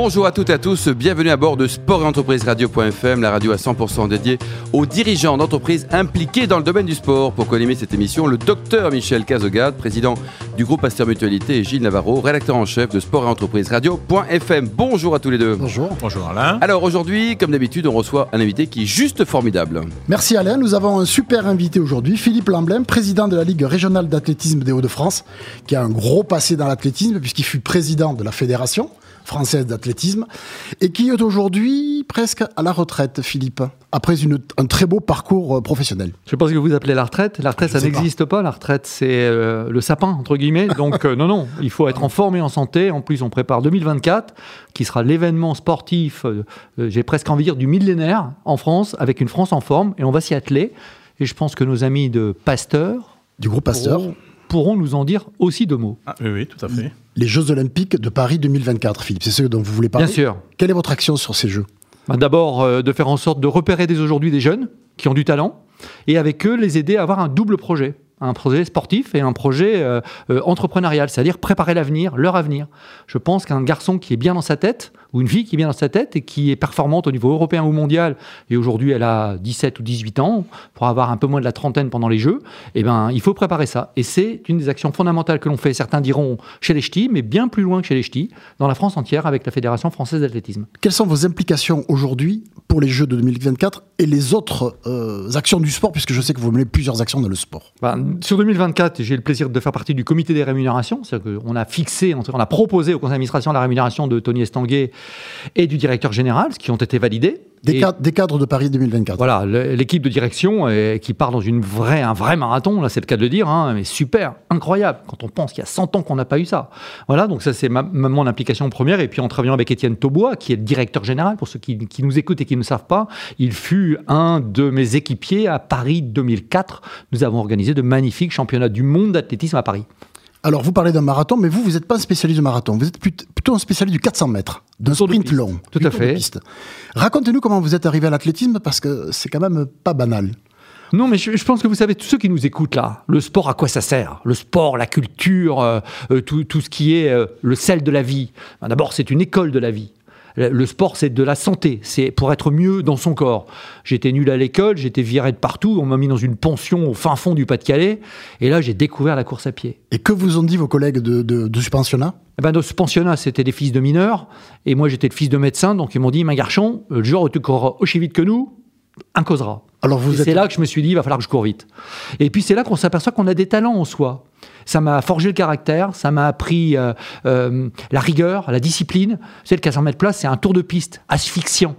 Bonjour à toutes et à tous, bienvenue à bord de Sport et Entreprise Radio.fm, la radio à 100% dédiée aux dirigeants d'entreprises impliqués dans le domaine du sport. Pour co-animer cette émission, le docteur Michel Cazogade, président du groupe Pasteur Mutualité, et Gilles Navarro, rédacteur en chef de Sport et Entreprise Radio.fm. Bonjour à tous les deux. Bonjour. Bonjour Alain. Alors aujourd'hui, comme d'habitude, on reçoit un invité qui est juste formidable. Merci Alain, nous avons un super invité aujourd'hui, Philippe Lamblin, président de la Ligue régionale d'athlétisme des Hauts-de-France, qui a un gros passé dans l'athlétisme puisqu'il fut président de la fédération française d'athlétisme, et qui est aujourd'hui presque à la retraite, Philippe, après une, un très beau parcours euh, professionnel. Je pense que vous appelez la retraite. La retraite, Je ça pas. N'existe pas. La retraite, c'est euh, le sapin, entre guillemets. Donc, euh, non, non, il faut être en forme et en santé. En plus, on prépare 2024, qui sera l'événement sportif, euh, j'ai presque envie de dire, du millénaire en France, avec une France en forme, et on va s'y atteler. Et je pense que nos amis de Pasteur Du groupe Pasteur, pourront, nous en dire aussi deux mots. Ah, oui, oui, tout à fait. les Jeux Olympiques de Paris 2024, Philippe, c'est ce dont vous voulez parler Bien sûr. Quelle est votre action sur ces Jeux? Bah, D'abord, euh, de faire en sorte de repérer dès aujourd'hui des jeunes qui ont du talent et avec eux, les aider à avoir un double projet. Un projet sportif et un projet euh, euh, entrepreneurial, c'est-à-dire préparer l'avenir, leur avenir. Je pense qu'un garçon qui est bien dans sa tête, ou une fille qui est bien dans sa tête et qui est performante au niveau européen ou mondial, et aujourd'hui elle a 17 ou 18 ans, pour avoir un peu moins de la trentaine pendant les Jeux, eh ben, il faut préparer ça. Et c'est une des actions fondamentales que l'on fait, certains diront chez les ch'tis, mais bien plus loin que chez les ch'tis, dans la France entière avec la Fédération française d'athlétisme. Quelles sont vos implications aujourd'hui pour les Jeux de 2024 et les autres euh, actions du sport, puisque je sais que vous menez plusieurs actions dans le sport? Ben, sur 2024, j'ai le plaisir de faire partie du comité des rémunérations. C'est-à-dire qu'on a fixé, on a proposé au conseil d'administration la rémunération de Tony Estanguet et du directeur général, ce qui ont été validés. Des, Et cadres, des cadres de Paris 2024. Voilà, l'équipe de direction qui part dans une vraie, un vrai marathon, là c'est le cas de le dire, hein, mais super, incroyable, quand on pense qu'il y a 100 ans qu'on n'a pas eu ça. Voilà, donc ça c'est ma, ma- mon implication première, et puis en travaillant avec Étienne Taubois, qui est le directeur général, pour ceux qui, qui nous écoutent et qui ne savent pas, il fut un de mes équipiers à Paris 2004. Nous avons organisé de magnifiques championnats du monde d'athlétisme à Paris. Alors, vous parlez d'un marathon, mais vous, vous n'êtes pas un spécialiste de marathon. Vous êtes plut- plutôt un spécialiste du 400 mètres, d'un sprint long. Tout à fait. Racontez-nous comment vous êtes arrivé à l'athlétisme, parce que c'est quand même pas banal. Non, mais je, je pense que vous savez, tous ceux qui nous écoutent là, le sport, à quoi ça sert? Le sport, la culture, euh, euh, tout, tout ce qui est euh, le sel de la vie. Ben, D'abord, c'est une école de la vie. Le sport, c'est de la santé, c'est pour être mieux dans son corps. J'étais nul à l'école, j'étais viré de partout, on m'a mis dans une pension au fin fond du Pas-de-Calais, et là, j'ai découvert la course à pied. Et que vous ont dit vos collègues de, de, de ce pensionnat? Eh ben, dans ce pensionnat, c'était des fils de mineurs, et moi, j'étais le fils de médecin, donc ils m'ont dit, ma garçon, le jour où tu courras aussi vite que nous, un causera. Alors, vous êtes. c'est là que je me suis dit, il va falloir que je cours vite. Et puis c'est là qu'on s'aperçoit qu'on a des talents en soi. Ça m'a forgé le caractère, ça m'a appris euh, euh, la rigueur, la discipline. Vous savez, le 400 mètres place, c'est un tour de piste asphyxiant,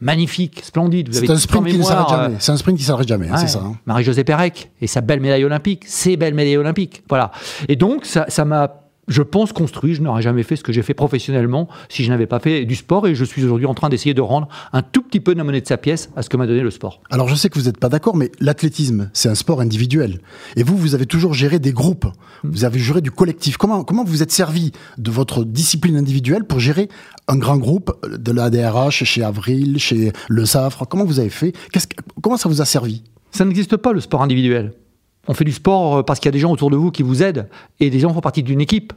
magnifique, splendide. C'est un sprint qui ne s'arrête jamais. C'est un sprint qui ne s'arrête jamais, hein, c'est ça. hein. Marie-Josée Pérec et sa belle médaille olympique, ses belles médailles olympiques. Voilà. Et donc, ça m'a, je pense, construit. Je n'aurais jamais fait ce que j'ai fait professionnellement si je n'avais pas fait du sport. Et je suis aujourd'hui en train d'essayer de rendre un tout petit peu de la monnaie de sa pièce à ce que m'a donné le sport. Alors, je sais que vous n'êtes pas d'accord, mais l'athlétisme, c'est un sport individuel. Et vous, vous avez toujours géré des groupes. Vous avez géré du collectif. Comment, comment vous êtes servi de votre discipline individuelle pour gérer un grand groupe de la DRH, chez Avril, chez Le Safre Comment vous avez fait? Comment ça vous a servi? Ça n'existe pas le sport individuel. On fait du sport euh, parce qu'il y a des gens autour de vous qui vous aident et des gens font partie d'une équipe.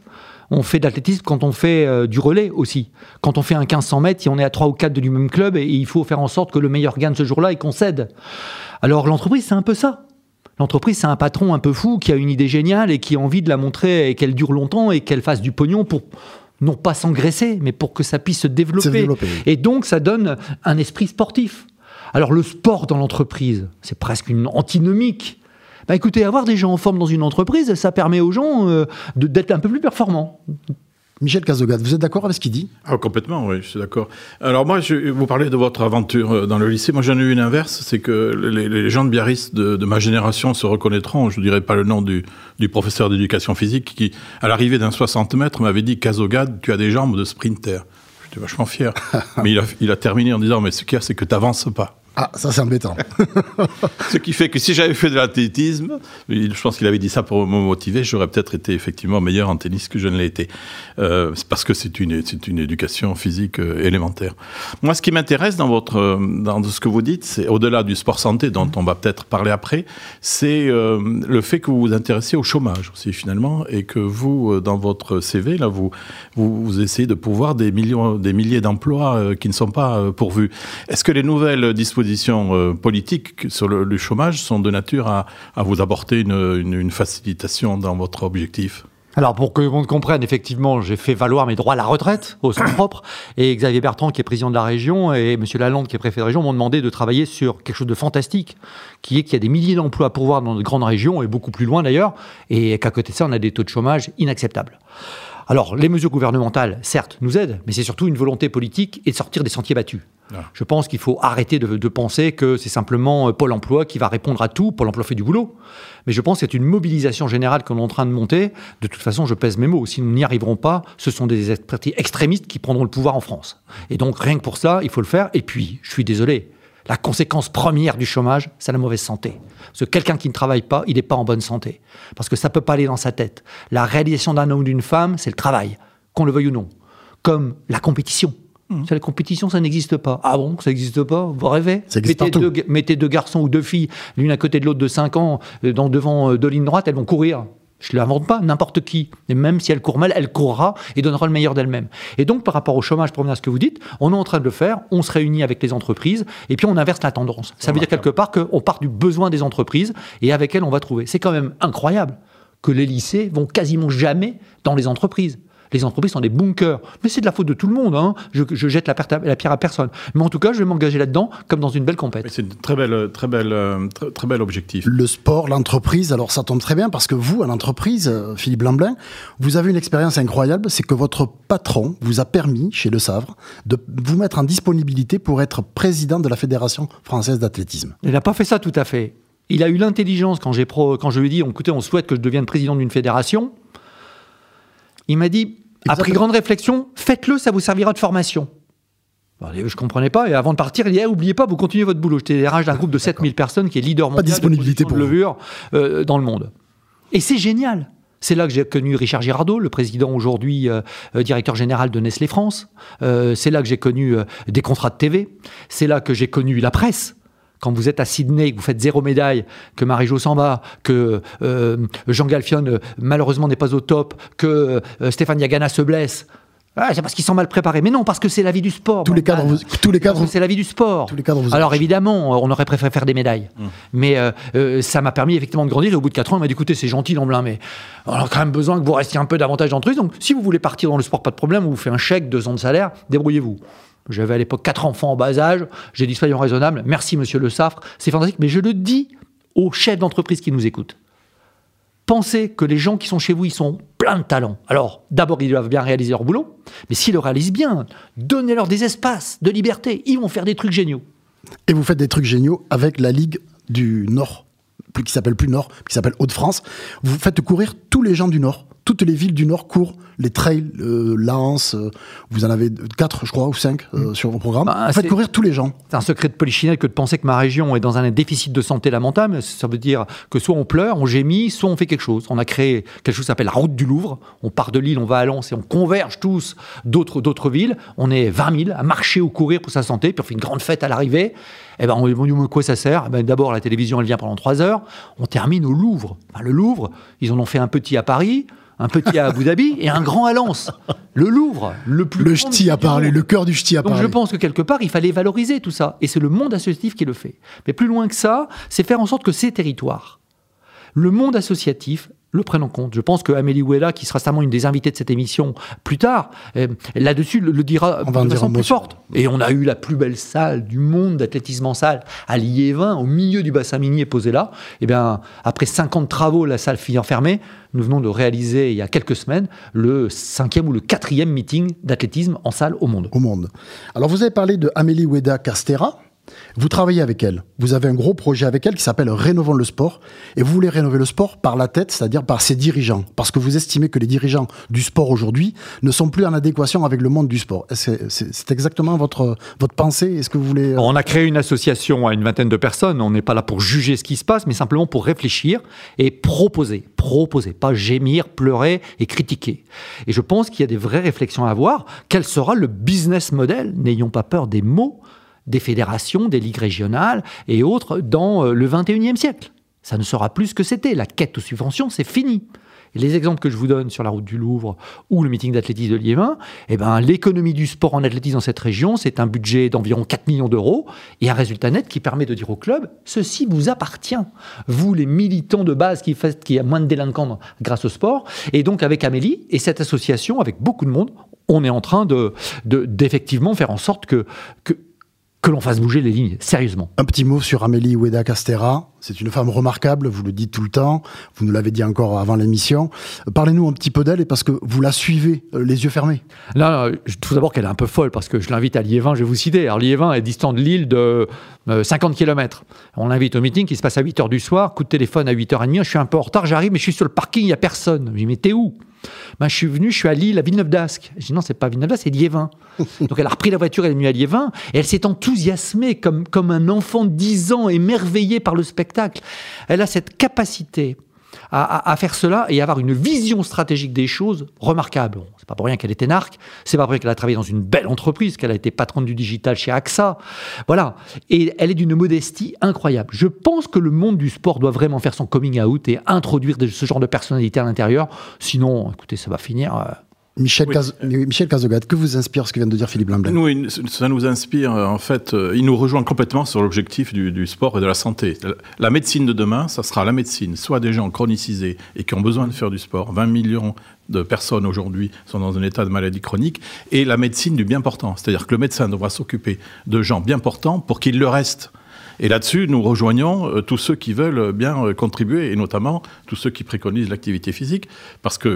On fait de l'athlétisme quand on fait euh, du relais aussi. Quand on fait un 1500 mètres, si on est à 3 ou 4 du même club et il faut faire en sorte que le meilleur gagne ce jour-là et qu'on cède. Alors l'entreprise, c'est un peu ça. L'entreprise, c'est un patron un peu fou qui a une idée géniale et qui a envie de la montrer et qu'elle dure longtemps et qu'elle fasse du pognon pour non pas s'engraisser, mais pour que ça puisse se développer. Développer. Et donc, ça donne un esprit sportif. Alors, le sport dans l'entreprise, c'est presque une antinomique. Bah écoutez, avoir des gens en forme dans une entreprise, ça permet aux gens euh, d'être un peu plus performants. Michel Cazogade, vous êtes d'accord avec ce qu'il dit? Ah, complètement, oui, je suis d'accord. Alors moi, je, vous parlez de votre aventure euh, dans le lycée. Moi, j'en ai eu une inverse, c'est que les, les gens de Biarritz de, de ma génération se reconnaîtront. Je ne dirais pas le nom du, du professeur d'éducation physique qui, à l'arrivée d'un 60 mètres, m'avait dit Cazogade, tu as des jambes de sprinter. J'étais vachement fier. Mais il a, il a terminé en disant, mais ce qu'il y a, c'est que tu n'avances pas. Ah, ça c'est embêtant. Ce qui fait que si j'avais fait de l'athlétisme, je pense qu'il avait dit ça pour me motiver, j'aurais peut-être été effectivement meilleur en tennis que je ne l'ai été. Euh, parce que c'est une, c'est une éducation physique euh, élémentaire. Moi, ce qui m'intéresse dans, votre, euh, dans ce que vous dites, c'est au-delà du sport santé, dont on va peut-être parler après, c'est euh, le fait que vous vous intéressez au chômage aussi finalement, et que vous, dans votre CV, là, vous, vous, vous essayez de pouvoir des, millions, des milliers d'emplois qui ne sont pas pourvus. Est-ce que les nouvelles dispositions euh, politiques sur le, le chômage sont de nature à, à vous apporter une, une, une facilitation dans votre objectif Alors, pour que monde comprenne, effectivement, j'ai fait valoir mes droits à la retraite au sens propre. Et Xavier Bertrand, qui est président de la région, et M. Lalande, qui est préfet de région, m'ont demandé de travailler sur quelque chose de fantastique, qui est qu'il y a des milliers d'emplois à pourvoir dans de grandes régions, et beaucoup plus loin d'ailleurs, et qu'à côté de ça, on a des taux de chômage inacceptables. Alors, les mesures gouvernementales, certes, nous aident, mais c'est surtout une volonté politique et de sortir des sentiers battus. Ah. Je pense qu'il faut arrêter de, de penser que c'est simplement euh, Pôle emploi qui va répondre à tout. Pôle emploi fait du boulot. Mais je pense que c'est une mobilisation générale qu'on est en train de monter. De toute façon, je pèse mes mots. Si nous n'y arriverons pas, ce sont des partis extrémistes qui prendront le pouvoir en France. Et donc, rien que pour ça, il faut le faire. Et puis, je suis désolé, la conséquence première du chômage, c'est la mauvaise santé. Parce que quelqu'un qui ne travaille pas, il n'est pas en bonne santé. Parce que ça ne peut pas aller dans sa tête. La réalisation d'un homme ou d'une femme, c'est le travail, qu'on le veuille ou non. Comme la compétition. C'est La compétition, ça n'existe pas. Ah bon, ça n'existe pas? Vous rêvez? Ça existe mettez, deux, mettez deux garçons ou deux filles, l'une à côté de l'autre de 5 ans, euh, dans, devant euh, deux lignes droites, elles vont courir. Je ne l'invente pas, n'importe qui. Et même si elle court mal, elle courra et donnera le meilleur d'elle-même. Et donc, par rapport au chômage, pour revenir à ce que vous dites, on est en train de le faire, on se réunit avec les entreprises et puis on inverse la tendance. Ça veut dire quelque part qu'on part du besoin des entreprises et avec elles, on va trouver. C'est quand même incroyable que les lycées vont quasiment jamais dans les entreprises. Les entreprises sont des bunkers. Mais c'est de la faute de tout le monde. Hein. Je, je jette la, pierre à personne. Mais en tout cas, je vais m'engager là-dedans comme dans une belle compète. C'est un très bel, très belle, très, très bel objectif. Le sport, l'entreprise, alors ça tombe très bien parce que vous, à l'entreprise, euh, Philippe Lamblin, vous avez une expérience incroyable, c'est que votre patron vous a permis, chez Le Savre, de vous mettre en disponibilité pour être président de la Fédération française d'athlétisme. Il n'a pas fait ça tout à fait. Il a eu l'intelligence quand, j'ai pro- quand je lui ai dit écoutez, on souhaite que je devienne président d'une fédération. Il m'a dit après grande réflexion, faites-le, ça vous servira de formation. Je comprenais pas. Et avant de partir, il dit Eh, oubliez pas, vous continuez votre boulot. J'étais RH d'un groupe de 7000 personnes qui est leader mondial disponibilité de, pour de levure euh, dans le monde. Et c'est génial. C'est là que j'ai connu Richard Girardot, le président aujourd'hui euh, euh, directeur général de Nestlé France. Euh, c'est là que j'ai connu des contrats de TV. C'est là que j'ai connu la presse. Quand vous êtes à Sydney, que vous faites zéro médaille, que Marie-Jo s'en va, que euh, Jean Galfion euh, malheureusement n'est pas au top, que euh, Stéphane Yagana se blesse. Ah, c'est parce qu'ils sont mal préparés. Mais non, parce que c'est la vie du sport. Tous les cadres, vous- tous les cadres, c'est la vie du sport. tous les cadres vous Alors évidemment, on aurait préféré faire des médailles. Mais euh, euh, ça m'a permis effectivement de grandir. Au bout de 4 ans, il m'a dit écoutez, c'est gentil Lamblin, mais on a quand même besoin que vous restiez un peu davantage dans le truc. Donc si vous voulez partir dans le sport, pas de problème, on vous fait un chèque, deux ans de salaire, débrouillez-vous. J'avais à l'époque quatre enfants en bas âge. J'ai dit soyons raisonnables. Merci monsieur Le Saffre, c'est fantastique. Mais je le dis aux chefs d'entreprise qui nous écoutent. Pensez que les gens qui sont chez vous, ils sont pleins de talent. Alors, d'abord, ils doivent bien réaliser leur boulot, mais s'ils le réalisent bien, donnez-leur des espaces de liberté. Ils vont faire des trucs géniaux. Et vous faites des trucs géniaux avec la Ligue du Nord, qui s'appelle plus Nord, qui s'appelle Hauts-de-France. Vous faites courir tous les gens du Nord. Toutes les villes du Nord courent les trails, euh, Lens, euh, vous en avez quatre, je crois, ou cinq euh, sur vos programmes. Bah, faites courir tous les gens. C'est un secret de polichinelle que de penser que ma région est dans un déficit de santé lamentable. Ça veut dire que soit on pleure, on gémit, soit on fait quelque chose. On a créé quelque chose qui s'appelle la route du Louvre. On part de Lille, on va à Lens et on converge tous d'autres, d'autres villes. On est 20 000 à marcher ou courir pour sa santé, puis on fait une grande fête à l'arrivée. Eh ben, on dit, mais quoi ça sert? Eh ben, D'abord, la télévision, elle vient pendant 3 heures. On termine au Louvre. Enfin, le Louvre, ils en ont fait un petit à Paris, un petit à Abu Dhabi et un grand à Lens. Le Louvre, le plus Le ch'ti a parlé, le cœur du ch'ti a Donc parlé. je pense que quelque part, il fallait valoriser tout ça. Et c'est le monde associatif qui le fait. Mais plus loin que ça, c'est faire en sorte que ces territoires, le monde associatif, le prennent en compte. Je pense que Amélie Ouella, qui sera certainement une des invitées de cette émission plus tard, euh, là-dessus le, le dira On va de dire façon plus forte. Et on a eu la plus belle salle du monde d'athlétisme en salle à Liévin, au milieu du bassin minier posé là. Et bien, après 50 travaux, la salle fut enfermée. Nous venons de réaliser, il y a quelques semaines, le cinquième ou le quatrième meeting d'athlétisme en salle au monde. au monde. Alors vous avez parlé de Amélie Oueda Castera. Vous travaillez avec elle. Vous avez un gros projet avec elle qui s'appelle Rénovons le sport. Et vous voulez rénover le sport par la tête, c'est-à-dire par ses dirigeants. Parce que vous estimez que les dirigeants du sport aujourd'hui ne sont plus en adéquation avec le monde du sport. C'est exactement votre, votre pensée Est-ce que vous voulez... Euh, On a créé une association à une vingtaine de personnes. On n'est pas là pour juger ce qui se passe, mais simplement pour réfléchir et proposer. Proposer, pas gémir, pleurer et critiquer. Et je pense qu'il y a des vraies réflexions à avoir. Quel sera le business model? N'ayons pas peur des mots des fédérations, des ligues régionales et autres dans euh, le 21e siècle. Ça ne sera plus ce que c'était. La quête aux subventions, c'est fini. Les exemples que je vous donne sur la route du Louvre ou le meeting d'athlétisme de Liévin, eh ben, l'économie du sport en athlétisme dans cette région, c'est un budget d'environ 4 millions d'euros et un résultat net qui permet de dire au club, ceci vous appartient. Vous, les militants de base qui faites qu'il y a moins de délinquants grâce au sport. Et donc, avec Amélie et cette association, avec beaucoup de monde, on est en train de, d'effectivement faire en sorte que que l'on fasse bouger les lignes, sérieusement. Un petit mot sur Amélie Oueda Castera. C'est une femme remarquable, vous le dites tout le temps, vous nous l'avez dit encore avant l'émission. Parlez-nous un petit peu d'elle et parce que vous la suivez euh, les yeux fermés. Là, tout d'abord qu'elle est un peu folle parce que je l'invite à Liévin, je vais vous citer. Alors Liévin est distant de l'île de 50 euh, km. On l'invite au meeting qui se passe à 8h du soir, coup de téléphone à 8h30, je suis un peu en retard, j'arrive mais je suis sur le parking, il n'y a personne. Je dis mais t'es où? Ben, je suis venu, je suis à Lille, à Villeneuve d'Ascq. Je dis non, c'est pas Villeneuve d'Ascq, c'est Liévin. Donc elle a repris la voiture, elle est venue à Liévin, et elle s'est enthousiasmée comme, comme un enfant de 10 ans, émerveillé par le spectacle. Elle a cette capacité à, faire cela et avoir une vision stratégique des choses remarquable. c'est pas pour rien qu'elle était narque, c'est pas pour rien qu'elle a travaillé dans une belle entreprise, qu'elle a été patronne du digital chez AXA. Voilà. Et elle est d'une modestie incroyable. Je pense que le monde du sport doit vraiment faire son coming out et introduire ce genre de personnalité à l'intérieur. Sinon, écoutez, ça va finir. Michel, Michel Cazogat, que vous inspire ce que vient de dire Philippe Lamblin? Nous, ça nous inspire, euh, en fait, euh, il nous rejoint complètement sur l'objectif du, sport et de la santé. La médecine de demain, ça sera la médecine, soit des gens chronicisés et qui ont besoin de faire du sport. 20 millions de personnes aujourd'hui sont dans un état de maladie chronique, et la médecine du bien portant. C'est-à-dire que le médecin devra s'occuper de gens bien portants pour qu'il le reste et là-dessus, nous rejoignons euh, tous ceux qui veulent bien euh, contribuer, et notamment tous ceux qui préconisent l'activité physique, parce que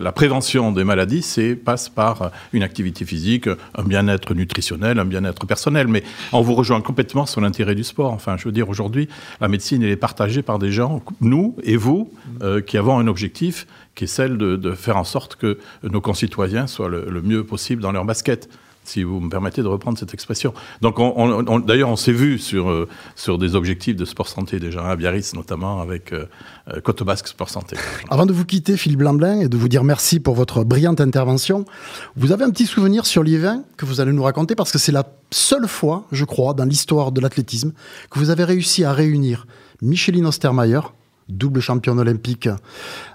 la, prévention des maladies, passe par une activité physique, un bien-être nutritionnel, un bien-être personnel. Mais on vous rejoint complètement sur l'intérêt du sport. Enfin, je veux dire, aujourd'hui, la médecine, elle est partagée par des gens, nous et vous, euh, qui avons un objectif qui est celle de, faire en sorte que nos concitoyens soient le mieux possible dans leur basket si vous me permettez de reprendre cette expression. Donc, on, d'ailleurs, on s'est vu sur, euh, sur des objectifs de sport santé déjà, à Biarritz notamment, avec euh, euh, Côte Basque Sport Santé. Avant de vous quitter, Philippe Blamblin, et de vous dire merci pour votre brillante intervention, vous avez un petit souvenir sur l'Yvain que vous allez nous raconter, parce que c'est la seule fois, je crois, dans l'histoire de l'athlétisme, que vous avez réussi à réunir Micheline Ostermayer, double championne olympique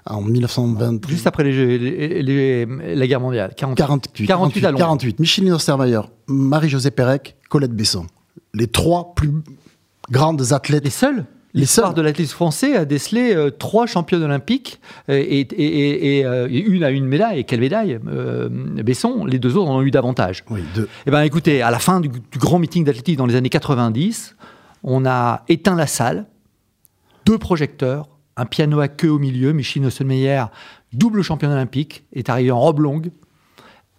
en 1920. Juste après les, la guerre mondiale. 48. 48, à 48. Micheline Ostermeyer, Marie-Josée Pérec, Colette Besson. Les trois plus grandes athlètes. Les seuls L'histoire de l'athlétisme français a décelé euh, trois championnes olympiques euh, et, euh, une à une médaille. Et quelle médaille Besson, les deux autres en ont eu davantage. Oui, deux. Eh bien, écoutez, à la fin du, du grand meeting d'athlétisme dans les années 90, on a éteint la salle deux projecteurs, un piano à queue au milieu. Micheline Osselmeyer, double championne olympique, est arrivée en robe longue,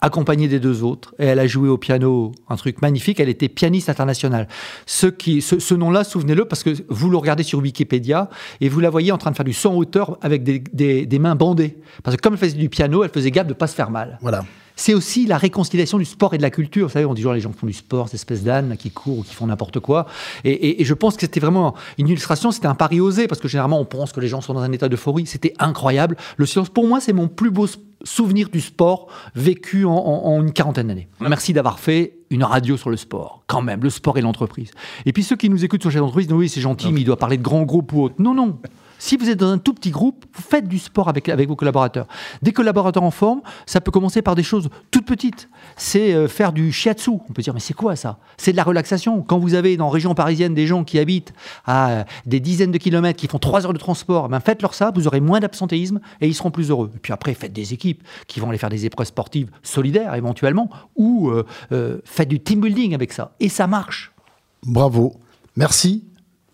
accompagnée des deux autres. Et elle a joué au piano un truc magnifique. Elle était pianiste internationale. Ce, nom-là, souvenez-le, parce que vous le regardez sur Wikipédia et vous la voyez en train de faire du son hauteur avec des, des mains bandées. Parce que comme elle faisait du piano, elle faisait gaffe de ne pas se faire mal. Voilà c'est aussi la réconciliation du sport et de la culture. Vous savez, on dit toujours les gens qui font du sport, ces espèces d'ânes qui courent ou qui font n'importe quoi. Et, je pense que c'était vraiment une illustration, c'était un pari osé, parce que généralement on pense que les gens sont dans un état d'euphorie. C'était incroyable. Le silence, pour moi, c'est mon plus beau souvenir du sport vécu en, une quarantaine d'années. Merci d'avoir fait une radio sur le sport, quand même, le sport et l'entreprise. Et puis ceux qui nous écoutent sur cette entreprise, oui, c'est gentil, mais il doit parler de grands groupes ou autres. Non, non. Si vous êtes dans un tout petit groupe, vous faites du sport avec, avec vos collaborateurs. Des collaborateurs en forme, ça peut commencer par des choses toutes petites. C'est euh, faire du shiatsu. On peut dire, mais c'est quoi ça? C'est de la relaxation. Quand vous avez dans la région parisienne des gens qui habitent à euh, des dizaines de kilomètres, qui font trois heures de transport, ben faites-leur ça, vous aurez moins d'absentéisme et ils seront plus heureux. Et puis après, faites des équipes qui vont aller faire des épreuves sportives solidaires éventuellement, ou euh, faites du team building avec ça. Et ça marche. Bravo. Merci.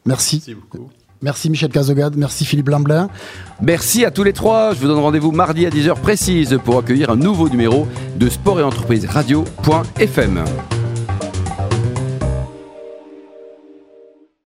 Merci. Merci beaucoup. Merci Michel Cazogade, merci Philippe Lamblin. Merci à tous les trois. Je vous donne rendez-vous mardi à 10h précise pour accueillir un nouveau numéro de Sport et Entreprise Radio.fm.